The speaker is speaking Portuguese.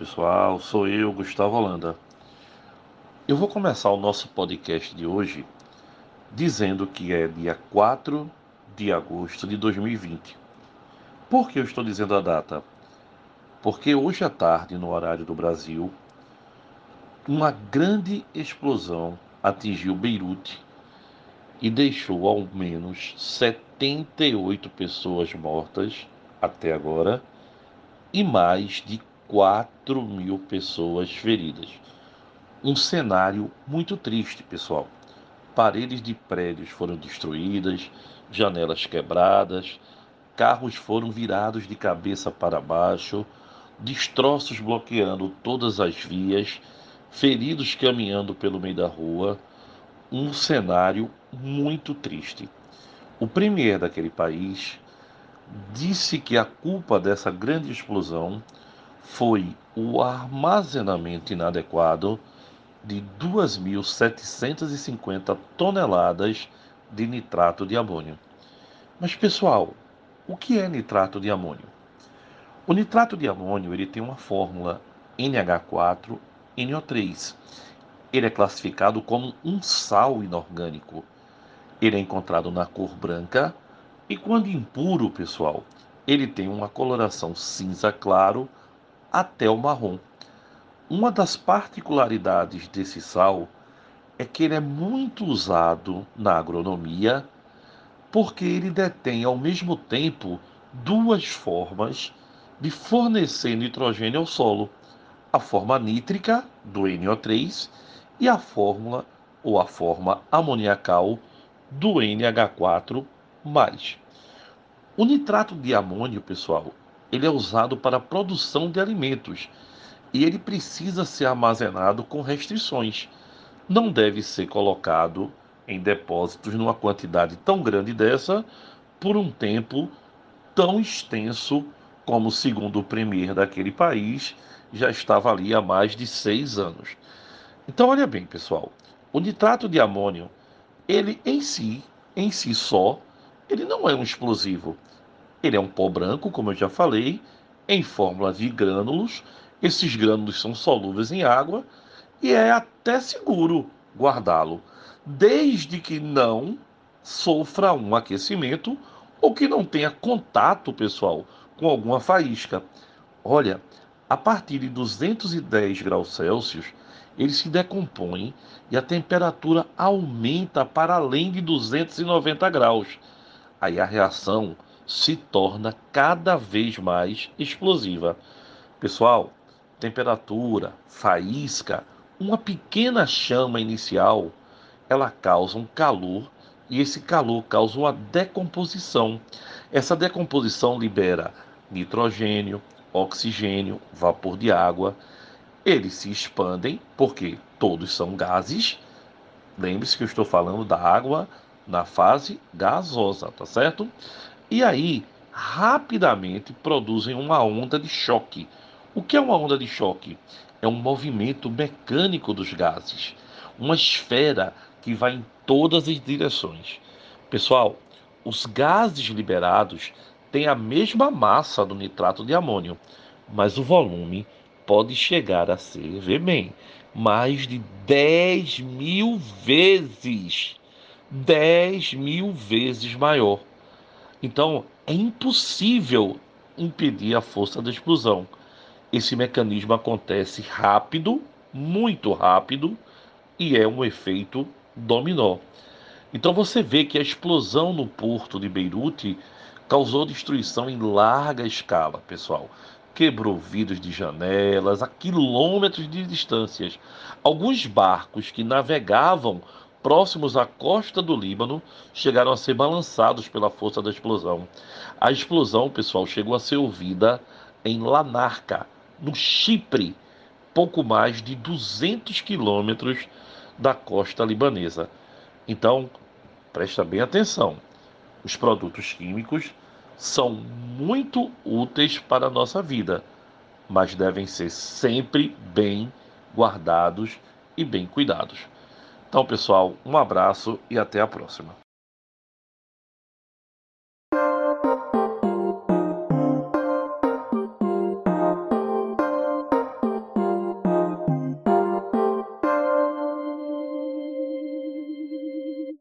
pessoal, sou eu, Gustavo Holanda. Eu vou começar o nosso podcast de hoje dizendo que é dia 4 de agosto de 2020. Por que eu estou dizendo a data? Porque hoje à tarde, no horário do Brasil, uma grande explosão atingiu Beirute e deixou ao menos 78 pessoas mortas até agora e mais de 4 mil pessoas feridas. Um cenário muito triste, pessoal. Paredes de prédios foram destruídas, janelas quebradas, carros foram virados de cabeça para baixo, destroços bloqueando todas as vias, feridos caminhando pelo meio da rua. Um cenário muito triste. O premier daquele país disse que a culpa dessa grande explosão foi o armazenamento inadequado de 2.750 toneladas de nitrato de amônio. Mas pessoal, o que é nitrato de amônio? O nitrato de amônio ele tem uma fórmula NH4NO3. Ele é classificado como um sal inorgânico. Ele é encontrado na cor branca e quando impuro, pessoal, ele tem uma coloração cinza claro até o marrom. Uma das particularidades desse sal é que ele é muito usado na agronomia porque ele detém ao mesmo tempo duas formas de fornecer nitrogênio ao solo: a forma nítrica do NO3 e a fórmula ou a forma amoniacal do NH4 mais. O nitrato de amônio, pessoal, ele é usado para a produção de alimentos e ele precisa ser armazenado com restrições. Não deve ser colocado em depósitos numa quantidade tão grande dessa por um tempo tão extenso como, segundo o premier daquele país, já estava ali há mais de seis anos. Então, olha bem, pessoal, o nitrato de amônio, ele em si, em si só, ele não é um explosivo. Ele é um pó branco, como eu já falei, em fórmula de grânulos. Esses grânulos são solúveis em água e é até seguro guardá-lo, desde que não sofra um aquecimento ou que não tenha contato, pessoal, com alguma faísca. Olha, a partir de 210 graus Celsius, ele se decompõe e a temperatura aumenta para além de 290 graus aí a reação se torna cada vez mais explosiva. Pessoal, temperatura, faísca, uma pequena chama inicial, ela causa um calor e esse calor causa uma decomposição. Essa decomposição libera nitrogênio, oxigênio, vapor de água. Eles se expandem porque todos são gases. Lembre-se que eu estou falando da água na fase gasosa, tá certo? E aí, rapidamente produzem uma onda de choque. O que é uma onda de choque? É um movimento mecânico dos gases, uma esfera que vai em todas as direções. Pessoal, os gases liberados têm a mesma massa do nitrato de amônio, mas o volume pode chegar a ser, vê bem, mais de 10 mil vezes 10 mil vezes maior. Então, é impossível impedir a força da explosão. Esse mecanismo acontece rápido, muito rápido, e é um efeito dominó. Então você vê que a explosão no porto de Beirute causou destruição em larga escala, pessoal. Quebrou vidros de janelas a quilômetros de distâncias. Alguns barcos que navegavam próximos à costa do Líbano, chegaram a ser balançados pela força da explosão. A explosão, pessoal, chegou a ser ouvida em Lanarca, no Chipre, pouco mais de 200 quilômetros da costa libanesa. Então, presta bem atenção. Os produtos químicos são muito úteis para a nossa vida, mas devem ser sempre bem guardados e bem cuidados. Então, pessoal, um abraço e até a próxima.